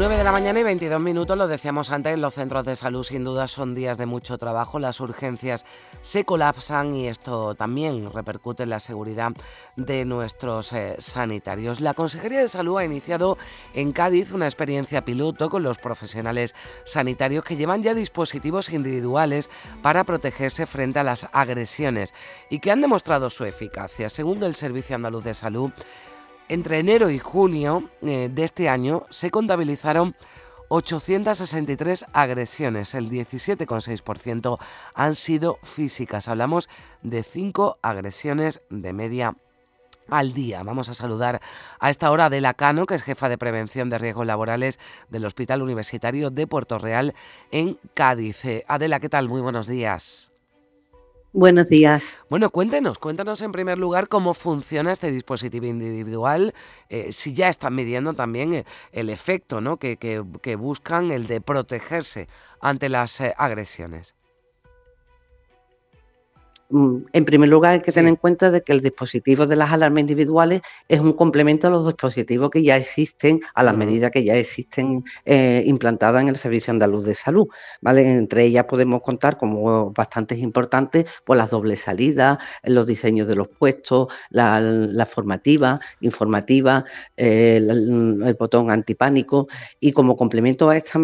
9 de la mañana y 22 minutos, lo decíamos antes, los centros de salud sin duda son días de mucho trabajo, las urgencias se colapsan y esto también repercute en la seguridad de nuestros eh, sanitarios. La Consejería de Salud ha iniciado en Cádiz una experiencia piloto con los profesionales sanitarios que llevan ya dispositivos individuales para protegerse frente a las agresiones y que han demostrado su eficacia. Según el Servicio Andaluz de Salud, entre enero y junio eh, de este año se contabilizaron 863 agresiones, el 17,6% han sido físicas. Hablamos de 5 agresiones de media al día. Vamos a saludar a esta hora a Adela Cano, que es jefa de prevención de riesgos laborales del Hospital Universitario de Puerto Real en Cádiz. Eh, Adela, ¿qué tal? Muy buenos días. Buenos días. Bueno, cuéntenos, cuéntanos en primer lugar cómo funciona este dispositivo individual, eh, si ya están midiendo también eh, el efecto ¿no? que, que, buscan, el de protegerse ante las eh, agresiones. Mm, en primer lugar, hay que tener en cuenta de que el dispositivo de las alarmas individuales es un complemento a los dispositivos que ya existen, a las medidas que ya existen eh, implantadas en el Servicio Andaluz de Salud. ¿vale? Entre ellas podemos contar como bastante importantes pues, las dobles salidas, los diseños de los puestos, la, formativa, informativa, eh, el, botón antipánico y como complemento a, esta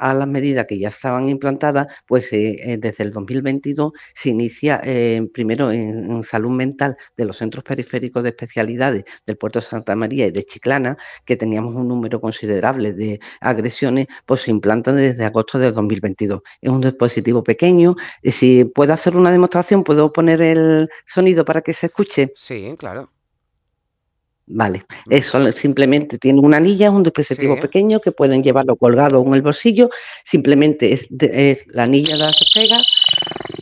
a, las medidas que ya estaban implantadas, pues eh, desde el 2022 se inicia primero en, salud mental de los centros periféricos de especialidades del puerto de Santa María y de Chiclana, que teníamos un número considerable de agresiones, pues se implantan desde agosto de 2022. Es un dispositivo pequeño. Si puedo hacer una demostración, ¿puedo poner el sonido para que se escuche? Sí, claro. Vale, eso simplemente tiene una anilla, es un dispositivo pequeño que pueden llevarlo colgado en el bolsillo, simplemente es, la anilla de la pega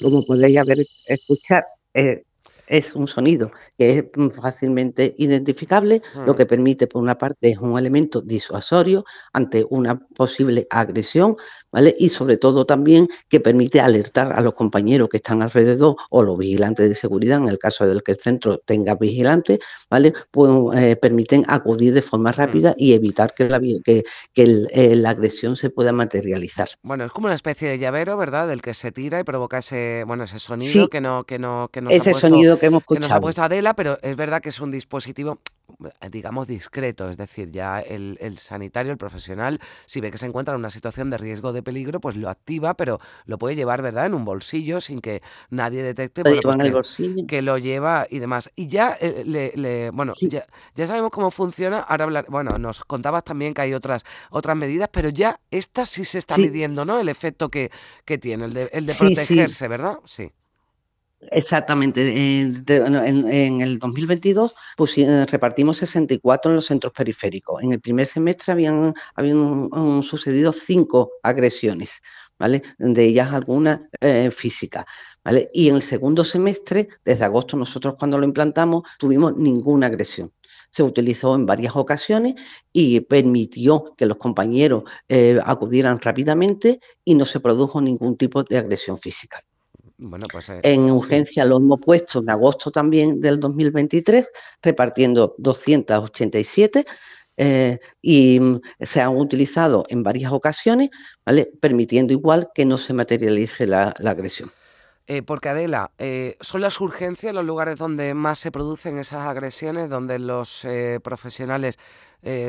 como podéis haber escuchar, eh, es un sonido que es fácilmente identificable, lo que permite, por una parte, es un elemento disuasorio ante una posible agresión, ¿vale? Y sobre todo también que permite alertar a los compañeros que están alrededor o los vigilantes de seguridad, en el caso del que el centro tenga vigilantes, ¿vale? Pues eh, permiten acudir de forma mm. rápida y evitar que la, que, eh, la agresión se pueda materializar. Bueno, es como una especie de llavero, ¿verdad? Del que se tira y provoca ese, bueno, ese sonido que no, que no, que ese sonido que hemos escuchado. Que nos ha puesto Adela, pero es verdad que es un dispositivo digamos, discreto, es decir, ya el, sanitario, el profesional, si ve que se encuentra en una situación de riesgo de peligro, pues lo activa, pero lo puede llevar, ¿verdad?, en un bolsillo sin que nadie detecte pues que, lo lleva y demás. Y ya, eh, le, bueno, ya, ya, sabemos cómo funciona, ahora hablar, bueno, nos contabas también que hay otras, otras medidas, pero ya esta sí se está midiendo, ¿no?, el efecto que, que tiene, el de, el de protegerse, ¿verdad? Sí. Exactamente. en, el 2022 pues, eh, repartimos 64 en los centros periféricos. En el primer semestre habían, habían sucedido cinco agresiones, ¿vale? De ellas algunas eh, físicas. ¿vale? Y en el segundo semestre, desde agosto nosotros cuando lo implantamos, tuvimos ninguna agresión se utilizó en varias ocasiones y permitió que los compañeros eh, acudieran rápidamente y no se produjo ningún tipo de agresión física. Pues, eh, en urgencia lo hemos puesto en agosto también del 2023, repartiendo 287 eh, y mm, se han utilizado en varias ocasiones, ¿vale? permitiendo igual que no se materialice la, agresión. Eh, porque Adela, ¿son las urgencias los lugares donde más se producen esas agresiones, donde los profesionales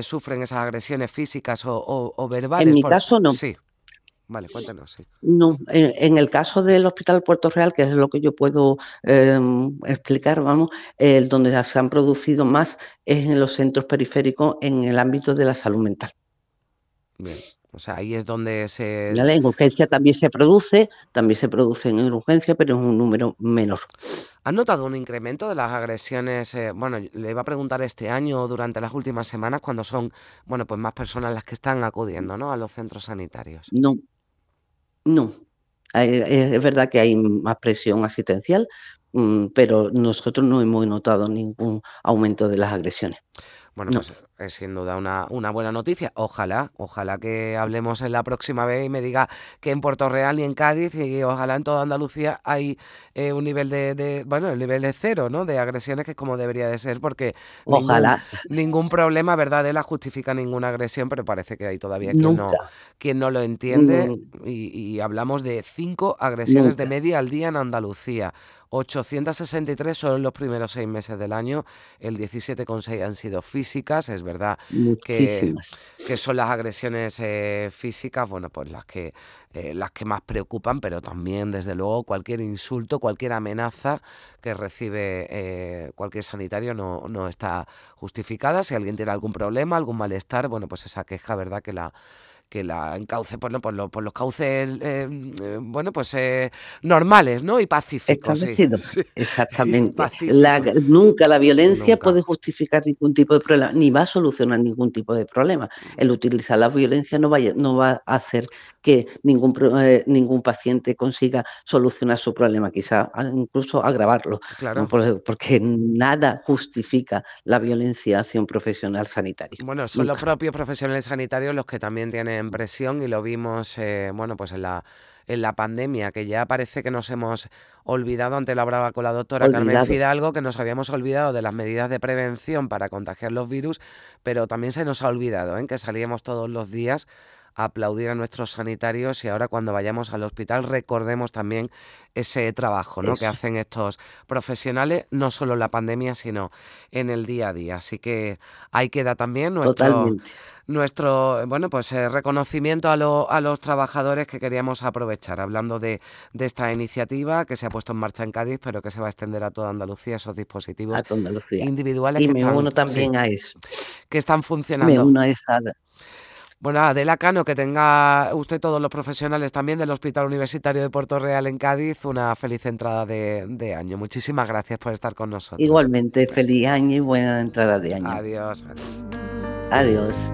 sufren esas agresiones físicas o, verbales? En mi caso no. Sí. Vale, cuéntanos. No, en, el caso del Hospital Puerto Real, que es lo que yo puedo em, explicar, vamos, el donde se han producido más es en los centros periféricos en el ámbito de la salud mental. Bien, o sea, ahí es donde se... En urgencia también se produce, también se produce en urgencia, pero es un número menor. ¿Han notado un incremento de las agresiones? Eh, bueno, le iba a preguntar este año durante las últimas semanas, cuando son, bueno, pues más personas las que están acudiendo, ¿no? A los centros sanitarios. No, no, es verdad que hay más presión asistencial, mm, pero nosotros no hemos notado ningún aumento de las agresiones. Bueno, pues es sin duda una, una buena noticia. Ojalá, ojalá que hablemos en la próxima vez y me diga que en Puerto Real y en Cádiz y ojalá en toda Andalucía hay eh, un nivel de, bueno, el nivel de cero, ¿no? De agresiones que es como debería de ser porque ojalá. Ningún, problema, ¿verdad? De la justifica ninguna agresión, pero parece que hay todavía quien no, quien no lo entiende mm. y, hablamos de cinco agresiones de media al día en Andalucía. 863 solo en los primeros seis meses del año, el 17,6 han sido físicas, es verdad que, que, son las agresiones eh, físicas, bueno, pues las que, eh, las que más preocupan, pero también, desde luego, cualquier insulto, cualquier amenaza que recibe eh, cualquier sanitario no, no está justificada. Si alguien tiene algún problema, algún malestar, bueno, pues esa queja, ¿verdad? Que la que la encauce por, por, los, por los cauces, eh, eh, bueno, pues eh, normales, ¿no? Y pacíficos. Exactamente. nunca la violencia puede justificar ningún tipo de problema, ni va a solucionar ningún tipo de problema. El utilizar la violencia no, vaya, no va a hacer que ningún, ningún paciente consiga solucionar su problema, quizá incluso agravarlo. Claro. Porque nada justifica la violencia hacia un profesional sanitario. Bueno, son los propios profesionales sanitarios los que también tienen presión y lo vimos, eh, bueno, pues en la, en la pandemia, que ya parece que nos hemos olvidado, ante la brava con la doctora Carmen Fidalgo, que nos habíamos olvidado de las medidas de prevención para contagiar los virus, pero también se nos ha olvidado ¿eh? que salíamos todos los días aplaudir a nuestros sanitarios y ahora cuando vayamos al hospital recordemos también ese trabajo ¿no? que hacen estos profesionales, no solo en la pandemia, sino en el día a día. Así que ahí queda también nuestro, nuestro bueno, pues, eh, reconocimiento a, a, los trabajadores que queríamos aprovechar, hablando de, de, esta iniciativa que se ha puesto en marcha en Cádiz, pero que se va a extender a toda Andalucía, esos dispositivos individuales. Y que me están, uno también a eso. Que están funcionando. Me uno a esa bueno, Adela Cano, que tenga usted todos los profesionales también del Hospital Universitario de Puerto Real en Cádiz una feliz entrada de, año. Muchísimas gracias por estar con nosotros. Igualmente, feliz año y buena entrada de año. Adiós, adiós.